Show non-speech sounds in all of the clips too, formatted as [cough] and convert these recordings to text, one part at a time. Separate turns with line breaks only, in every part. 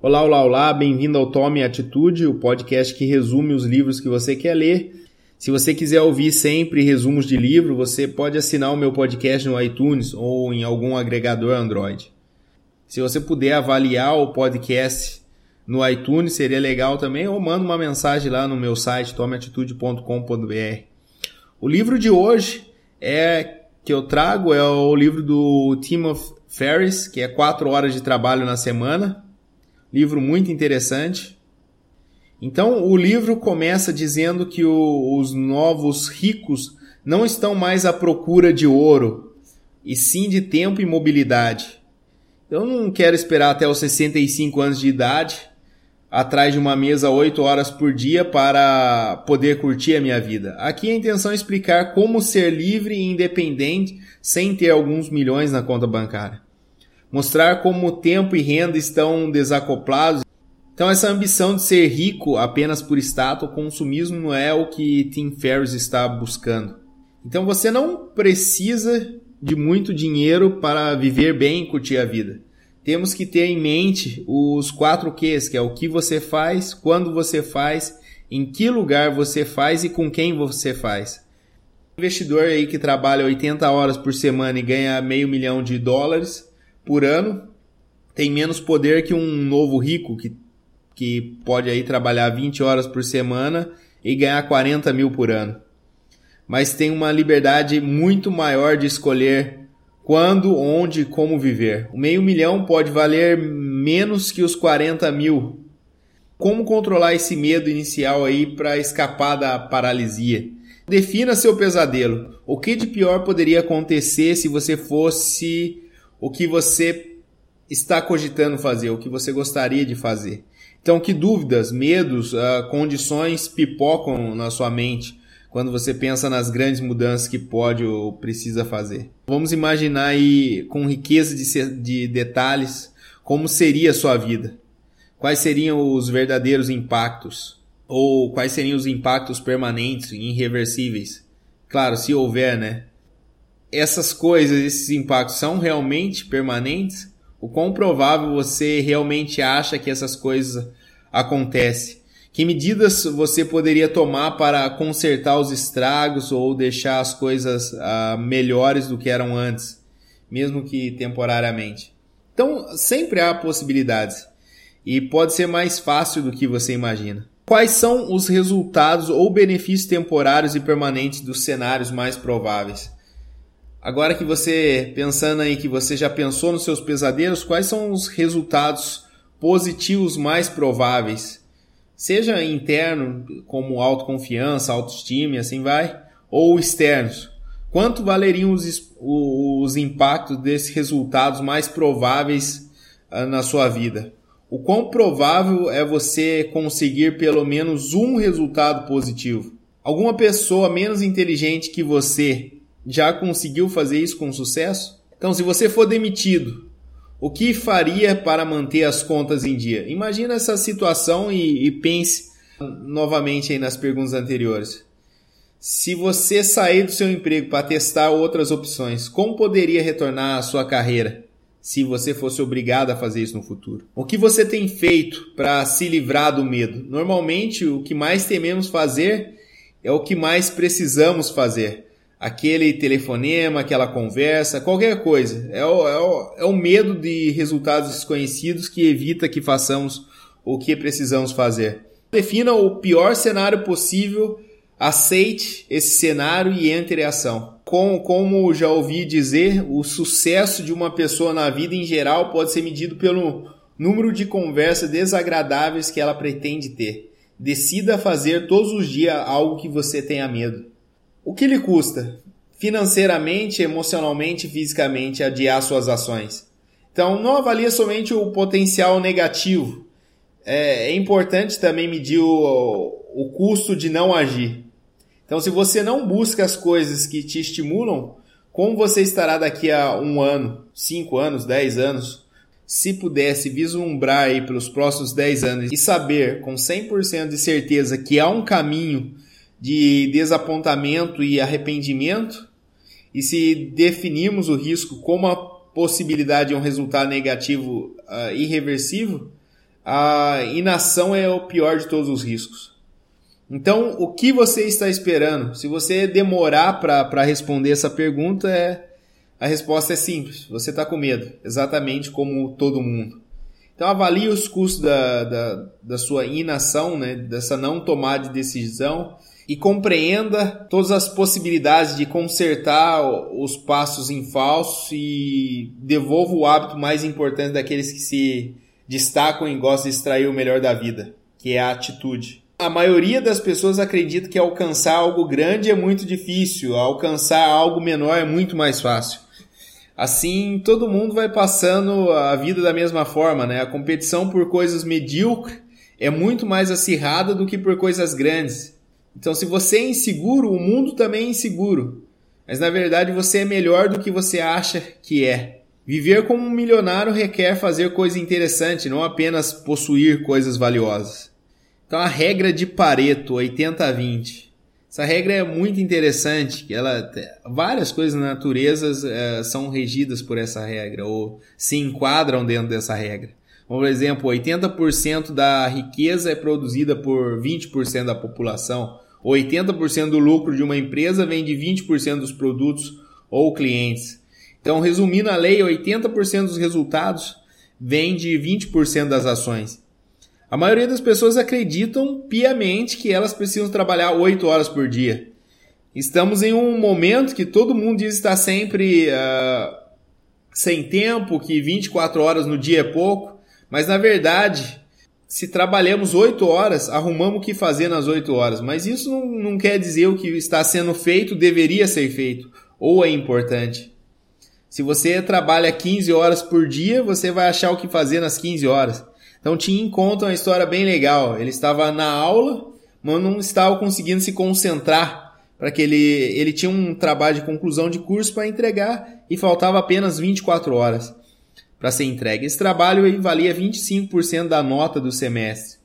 Olá, olá, olá, bem-vindo ao Tome Atitude, o podcast que resume os livros que você quer ler. Se você quiser ouvir sempre resumos de livro, você pode assinar o meu podcast no iTunes ou em algum agregador Android. Se você puder avaliar o podcast no iTunes, seria legal também, ou manda uma mensagem lá no meu site, tomeatitude.com.br. O livro de hoje é que eu trago é o livro do Timothy Ferris, que é 4 horas de trabalho na semana livro muito interessante. Então, o livro começa dizendo que o, os novos ricos não estão mais à procura de ouro, e sim de tempo e mobilidade. Eu não quero esperar até os 65 anos de idade, atrás de uma mesa 8 horas por dia para poder curtir a minha vida. Aqui a intenção é explicar como ser livre e independente sem ter alguns milhões na conta bancária mostrar como tempo e renda estão desacoplados. Então, essa ambição de ser rico apenas por status ou consumismo não é o que Tim Ferriss está buscando. Então, você não precisa de muito dinheiro para viver bem e curtir a vida. Temos que ter em mente os quatro Qs, que é o que você faz, quando você faz, em que lugar você faz e com quem você faz. investidor aí que trabalha 80 horas por semana e ganha meio milhão de dólares, por ano tem menos poder que um novo rico que, que pode aí trabalhar 20 horas por semana e ganhar 40 mil por ano. Mas tem uma liberdade muito maior de escolher quando, onde e como viver. O meio milhão pode valer menos que os 40 mil. Como controlar esse medo inicial aí para escapar da paralisia? Defina seu pesadelo. O que de pior poderia acontecer se você fosse o que você está cogitando fazer, o que você gostaria de fazer. Então, que dúvidas, medos, uh, condições pipocam na sua mente quando você pensa nas grandes mudanças que pode ou precisa fazer? Vamos imaginar aí, com riqueza de, de detalhes, como seria a sua vida. Quais seriam os verdadeiros impactos? Ou quais seriam os impactos permanentes, irreversíveis? Claro, se houver, né? Essas coisas, esses impactos são realmente permanentes? O quão provável você realmente acha que essas coisas acontecem? Que medidas você poderia tomar para consertar os estragos ou deixar as coisas uh, melhores do que eram antes, mesmo que temporariamente? Então, sempre há possibilidades e pode ser mais fácil do que você imagina. Quais são os resultados ou benefícios temporários e permanentes dos cenários mais prováveis? Agora que você, pensando aí que você já pensou nos seus pesadelos, quais são os resultados positivos mais prováveis? Seja interno, como autoconfiança, autoestima e assim vai, ou externos. Quanto valeriam os, os impactos desses resultados mais prováveis uh, na sua vida? O quão provável é você conseguir pelo menos um resultado positivo? Alguma pessoa menos inteligente que você já conseguiu fazer isso com sucesso? Então, se você for demitido, o que faria para manter as contas em dia? Imagina essa situação e, e pense novamente aí nas perguntas anteriores. Se você sair do seu emprego para testar outras opções, como poderia retornar à sua carreira se você fosse obrigado a fazer isso no futuro? O que você tem feito para se livrar do medo? Normalmente, o que mais tememos fazer é o que mais precisamos fazer aquele telefonema, aquela conversa, qualquer coisa. É o, é, o, é o medo de resultados desconhecidos que evita que façamos o que precisamos fazer. Defina o pior cenário possível, aceite esse cenário e entre em ação. Com, como já ouvi dizer, o sucesso de uma pessoa na vida em geral pode ser medido pelo número de conversas desagradáveis que ela pretende ter. Decida fazer todos os dias algo que você tenha medo. O que lhe custa financeiramente, emocionalmente, fisicamente adiar suas ações? Então, não avalie somente o potencial negativo. É, é importante também medir o, o custo de não agir. Então, se você não busca as coisas que te estimulam, como você estará daqui a um ano, cinco anos, dez anos? Se pudesse vislumbrar aí pelos próximos dez anos e saber com 100% de certeza que há um caminho de desapontamento e arrependimento, e se definirmos o risco como a possibilidade de um resultado negativo uh, irreversível, a inação é o pior de todos os riscos. Então, o que você está esperando? Se você demorar para responder essa pergunta, é a resposta é simples. Você está com medo, exatamente como todo mundo. Então avalie os custos da, da, da sua inação, né, dessa não tomada de decisão e compreenda todas as possibilidades de consertar os passos em falso e devolva o hábito mais importante daqueles que se destacam e gostam de extrair o melhor da vida, que é a atitude. A maioria das pessoas acredita que alcançar algo grande é muito difícil, alcançar algo menor é muito mais fácil. Assim, todo mundo vai passando a vida da mesma forma, né? A competição por coisas medíocres é muito mais acirrada do que por coisas grandes. Então, se você é inseguro, o mundo também é inseguro. Mas na verdade você é melhor do que você acha que é. Viver como um milionário requer fazer coisa interessante, não apenas possuir coisas valiosas. Então a regra de Pareto 80-20 essa regra é muito interessante, ela várias coisas na natureza é, são regidas por essa regra ou se enquadram dentro dessa regra. Por exemplo, 80% da riqueza é produzida por 20% da população, 80% do lucro de uma empresa vem de 20% dos produtos ou clientes. Então, resumindo a lei, 80% dos resultados vem de 20% das ações. A maioria das pessoas acreditam piamente que elas precisam trabalhar 8 horas por dia. Estamos em um momento que todo mundo diz estar sempre uh, sem tempo, que 24 horas no dia é pouco, mas na verdade, se trabalhamos 8 horas, arrumamos o que fazer nas 8 horas. Mas isso não, não quer dizer o que está sendo feito deveria ser feito ou é importante. Se você trabalha 15 horas por dia, você vai achar o que fazer nas 15 horas. Então Tim conta uma história bem legal. Ele estava na aula, mas não estava conseguindo se concentrar para que ele ele tinha um trabalho de conclusão de curso para entregar e faltava apenas 24 horas para ser entregue. Esse trabalho valia 25% da nota do semestre.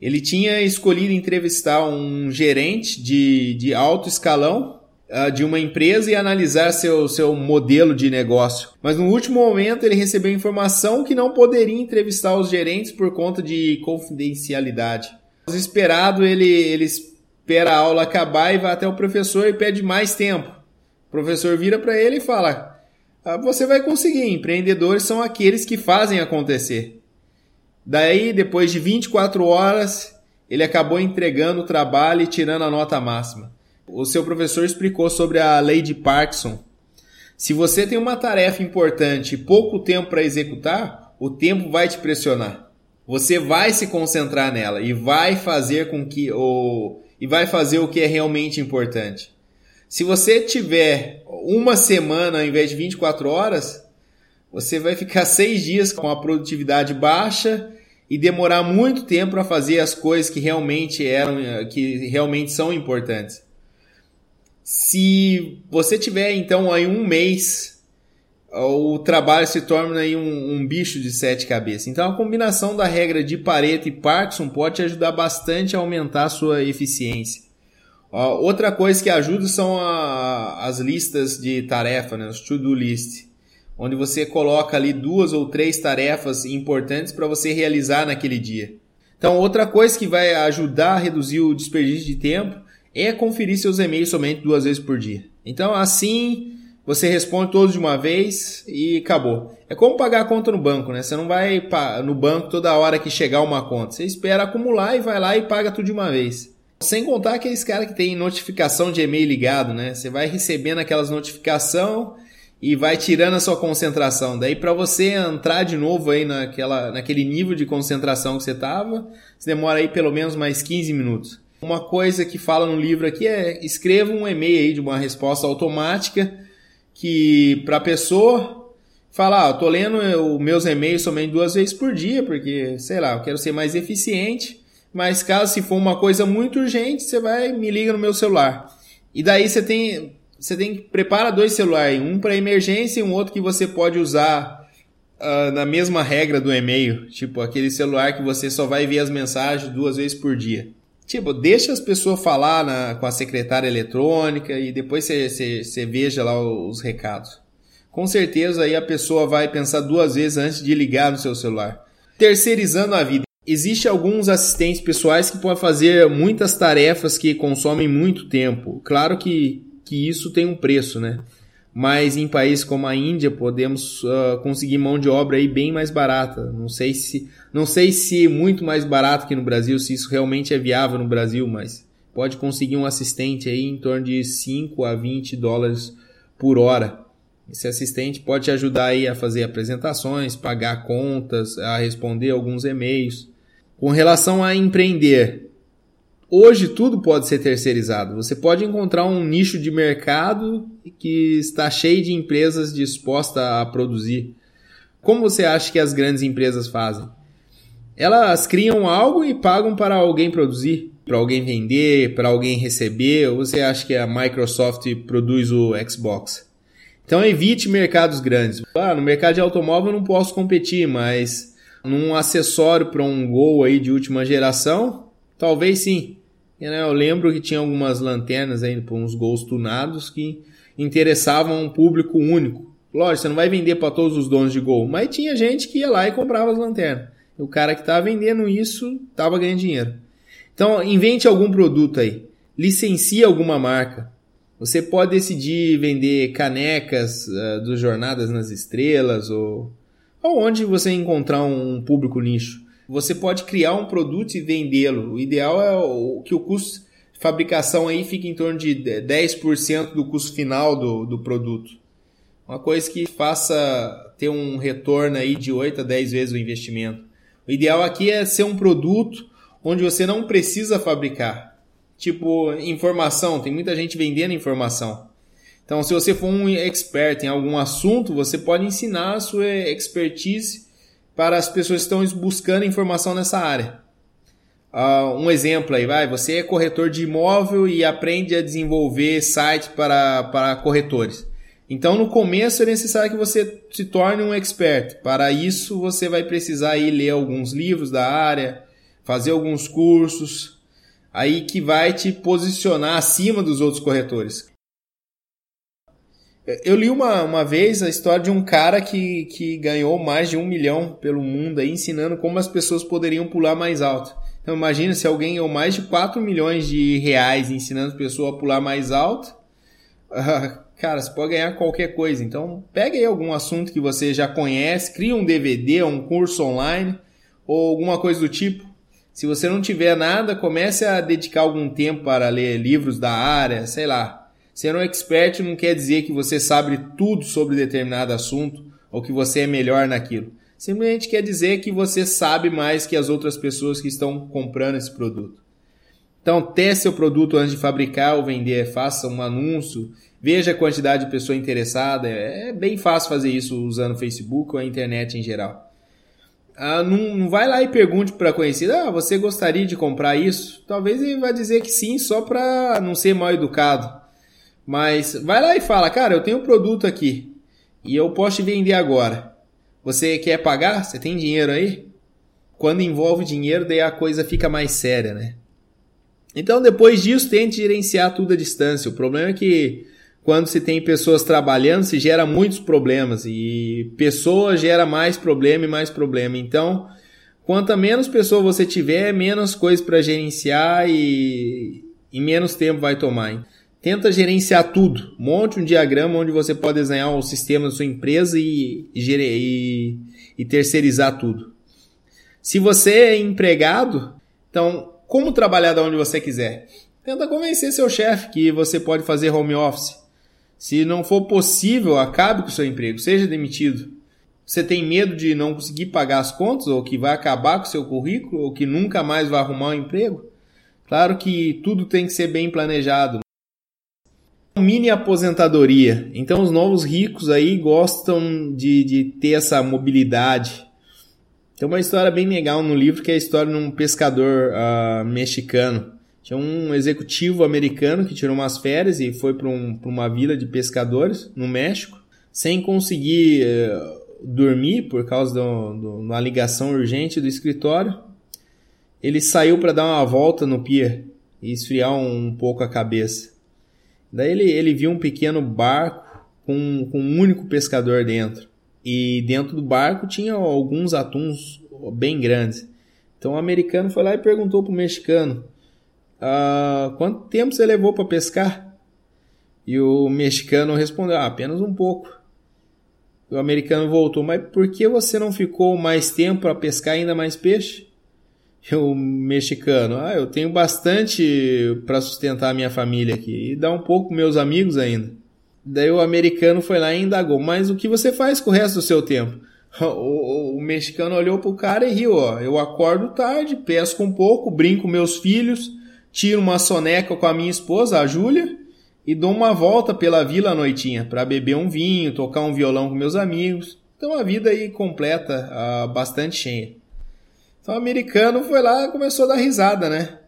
Ele tinha escolhido entrevistar um gerente de, de alto escalão uh, de uma empresa e analisar seu, seu modelo de negócio. Mas no último momento ele recebeu informação que não poderia entrevistar os gerentes por conta de confidencialidade. Desesperado, ele, ele espera a aula acabar e vai até o professor e pede mais tempo. O professor vira para ele e fala: Você vai conseguir, empreendedores são aqueles que fazem acontecer. Daí, depois de 24 horas, ele acabou entregando o trabalho e tirando a nota máxima o seu professor explicou sobre a lei de Parkinson. Se você tem uma tarefa importante e pouco tempo para executar, o tempo vai te pressionar. Você vai se concentrar nela e vai fazer com que o e vai fazer o que é realmente importante. Se você tiver uma semana ao invés de 24 horas, você vai ficar [laughs] seis dias com a produtividade baixa e demorar muito tempo para fazer as coisas que realmente eram, que realmente são importantes. Se você tiver então aí um mês, o trabalho se torna aí um, um bicho de sete cabeças. Então a combinação da regra de Pareto e Parkinson pode te ajudar bastante a aumentar a sua eficiência. Outra coisa que ajuda são a, as listas de tarefa, né, os to-do list, onde você coloca ali duas ou três tarefas importantes para você realizar naquele dia. Então, outra coisa que vai ajudar a reduzir o desperdício de tempo é conferir seus e-mails somente duas vezes por dia. Então, assim, você responde todos de uma vez e acabou. É como pagar a conta no banco, né? Você não vai no banco toda hora que chegar uma conta. Você espera acumular e vai lá e paga tudo de uma vez. Sem contar aqueles caras que tem notificação de e-mail ligado, né? Você vai recebendo aquelas notificação e vai tirando a sua concentração. Daí para você entrar de novo aí naquela, naquele nível de concentração que você tava, você demora aí pelo menos mais 15 minutos. Uma coisa que fala no livro aqui é escreva um e-mail aí de uma resposta automática que para a pessoa falar, ah, eu tô lendo os meus e-mails somente duas vezes por dia, porque, sei lá, eu quero ser mais eficiente, mas caso se for uma coisa muito urgente, você vai me liga no meu celular. E daí você tem você tem que prepara dois celulares, um para emergência e um outro que você pode usar uh, na mesma regra do e-mail, tipo aquele celular que você só vai ver as mensagens duas vezes por dia. Tipo, deixa as pessoas falar na, com a secretária eletrônica e depois você veja lá os recados. Com certeza aí a pessoa vai pensar duas vezes antes de ligar no seu celular. Terceirizando a vida. Existem alguns assistentes pessoais que podem fazer muitas tarefas que consomem muito tempo. Claro que, que isso tem um preço, né? Mas em países como a Índia podemos uh, conseguir mão de obra aí bem mais barata. Não sei se não sei se muito mais barato que no Brasil, se isso realmente é viável no Brasil, mas pode conseguir um assistente aí em torno de 5 a 20 dólares por hora. Esse assistente pode te ajudar aí a fazer apresentações, pagar contas, a responder alguns e-mails. Com relação a empreender, hoje tudo pode ser terceirizado. Você pode encontrar um nicho de mercado que está cheio de empresas dispostas a produzir. Como você acha que as grandes empresas fazem? Elas criam algo e pagam para alguém produzir, para alguém vender, para alguém receber. Ou você acha que a Microsoft produz o Xbox? Então evite mercados grandes. Ah, no mercado de automóvel eu não posso competir, mas num acessório para um Gol aí de última geração, talvez sim. Né, eu lembro que tinha algumas lanternas aí para uns Gols tunados que interessavam um público único. Lógico, você não vai vender para todos os donos de Gol, mas tinha gente que ia lá e comprava as lanternas. O cara que estava vendendo isso estava ganhando dinheiro. Então, invente algum produto aí. Licencie alguma marca. Você pode decidir vender canecas uh, dos Jornadas nas Estrelas ou onde você encontrar um público nicho. Você pode criar um produto e vendê-lo. O ideal é que o custo de fabricação aí fique em torno de 10% do custo final do, do produto. Uma coisa que faça ter um retorno aí de 8 a 10 vezes o investimento. O ideal aqui é ser um produto onde você não precisa fabricar. Tipo, informação, tem muita gente vendendo informação. Então, se você for um expert em algum assunto, você pode ensinar a sua expertise para as pessoas que estão buscando informação nessa área. Uh, um exemplo aí, vai, você é corretor de imóvel e aprende a desenvolver site para, para corretores. Então, no começo é necessário que você se torne um expert. Para isso, você vai precisar ir ler alguns livros da área, fazer alguns cursos, aí que vai te posicionar acima dos outros corretores. Eu li uma, uma vez a história de um cara que, que ganhou mais de um milhão pelo mundo aí, ensinando como as pessoas poderiam pular mais alto. Então imagina se alguém ganhou mais de 4 milhões de reais ensinando a pessoa a pular mais alto. Uh, cara, você pode ganhar qualquer coisa. Então pega aí algum assunto que você já conhece, cria um DVD, um curso online ou alguma coisa do tipo. Se você não tiver nada, comece a dedicar algum tempo para ler livros da área, sei lá, Ser um expert não quer dizer que você sabe tudo sobre determinado assunto ou que você é melhor naquilo. Simplesmente quer dizer que você sabe mais que as outras pessoas que estão comprando esse produto. Então, teste seu produto antes de fabricar ou vender, faça um anúncio, veja a quantidade de pessoa interessada. É bem fácil fazer isso usando o Facebook ou a internet em geral. Ah, não, não, vai lá e pergunte para conhecido, ah, você gostaria de comprar isso? Talvez ele vá dizer que sim, só para não ser mal educado. Mas vai lá e fala, cara, eu tenho um produto aqui e eu posso te vender agora. Você quer pagar? Você tem dinheiro aí? Quando envolve dinheiro, daí a coisa fica mais séria, né? Então, depois disso, tente gerenciar tudo à distância. O problema é que quando se tem pessoas trabalhando, se gera muitos problemas e pessoa gera mais problema e mais problema. Então, quanto menos pessoa você tiver, menos coisa para gerenciar e, e menos tempo vai tomar. Tenta gerenciar tudo. Monte um diagrama onde você pode desenhar o sistema da sua empresa e, e, e terceirizar tudo. Se você é empregado, então como trabalhar da onde você quiser? Tenta convencer seu chefe que você pode fazer home office. Se não for possível, acabe com o seu emprego, seja demitido. Você tem medo de não conseguir pagar as contas, ou que vai acabar com o seu currículo, ou que nunca mais vai arrumar um emprego? Claro que tudo tem que ser bem planejado, mini aposentadoria. Então os novos ricos aí gostam de, de ter essa mobilidade. Tem uma história bem legal no livro que é a história de um pescador uh, mexicano. Tinha um executivo americano que tirou umas férias e foi para um, uma vila de pescadores no México, sem conseguir uh, dormir por causa de uma ligação urgente do escritório. Ele saiu para dar uma volta no pier e esfriar um, um pouco a cabeça. Daí ele, ele viu um pequeno barco com, com um único pescador dentro. E dentro do barco tinha alguns atuns bem grandes. Então o americano foi lá e perguntou pro mexicano: ah, quanto tempo você levou para pescar? E o mexicano respondeu: ah, apenas um pouco. O americano voltou: mas por que você não ficou mais tempo para pescar ainda mais peixe? [laughs] O mexicano: ah, eu tenho bastante para sustentar a minha família aqui e dar um pouco para meus amigos ainda. Daí o americano foi lá e indagou: mas o que você faz com o resto do seu tempo? [laughs] O, o, mexicano olhou pro cara e riu, ó. Eu acordo tarde, pesco um pouco, brinco com meus filhos, tiro uma soneca com a minha esposa, a Júlia, e dou uma volta pela vila à noitinha para beber um vinho, tocar um violão com meus amigos. Então a vida aí completa, uh, bastante cheia. Então o americano foi lá e começou a dar risada, né?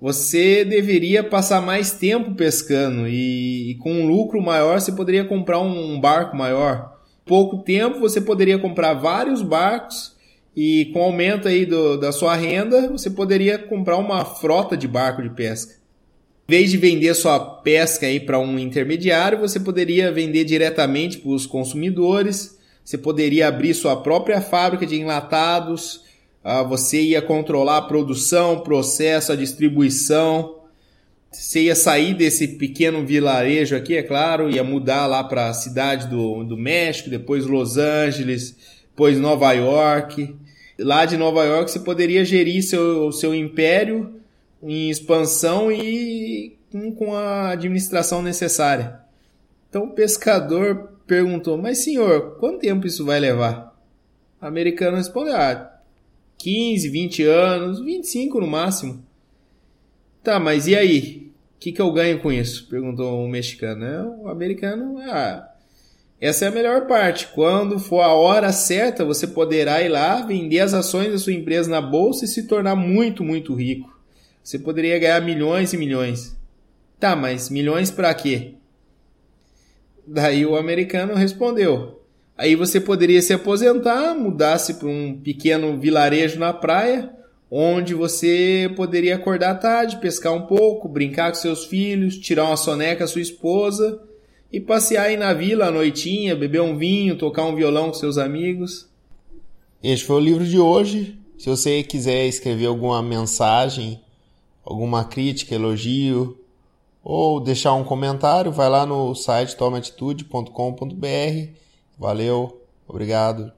Você deveria passar mais tempo pescando e, e com um lucro maior você poderia comprar um, um barco maior pouco tempo você poderia comprar vários barcos e com o aumento aí do, da sua renda você poderia comprar uma frota de barco de pesca. Em vez de vender sua pesca aí para um intermediário, você poderia vender diretamente para os consumidores. Você poderia abrir sua própria fábrica de enlatados. Ah, você ia controlar a produção, processo, a distribuição. Você ia sair desse pequeno vilarejo aqui, é claro, ia mudar lá para a cidade do, do México, depois Los Angeles, depois Nova York. Lá de Nova York você poderia gerir seu, seu império em expansão e com a administração necessária. Então o pescador perguntou: Mas senhor, quanto tempo isso vai levar? O americano respondeu: Ah, 15, 20 anos, 25 no máximo. Tá, mas e aí? que, que eu ganho com isso? Perguntou um mexicano. É, o americano, ah, essa é a melhor parte. Quando for a hora certa, você poderá ir lá, vender as ações da sua empresa na bolsa e se tornar muito, muito rico. Você poderia ganhar milhões e milhões. Tá, mas milhões para quê? Daí o americano respondeu: Aí você poderia se aposentar, mudar-se para um pequeno vilarejo na praia onde você poderia acordar tarde, pescar um pouco, brincar com seus filhos, tirar uma soneca com sua esposa e passear aí na vila à noitinha, beber um vinho, tocar um violão com seus amigos.
Este foi o livro de hoje. Se você quiser escrever alguma mensagem, alguma crítica, elogio ou deixar um comentário, vai lá no site tomaatitude.com.br. Valeu, obrigado.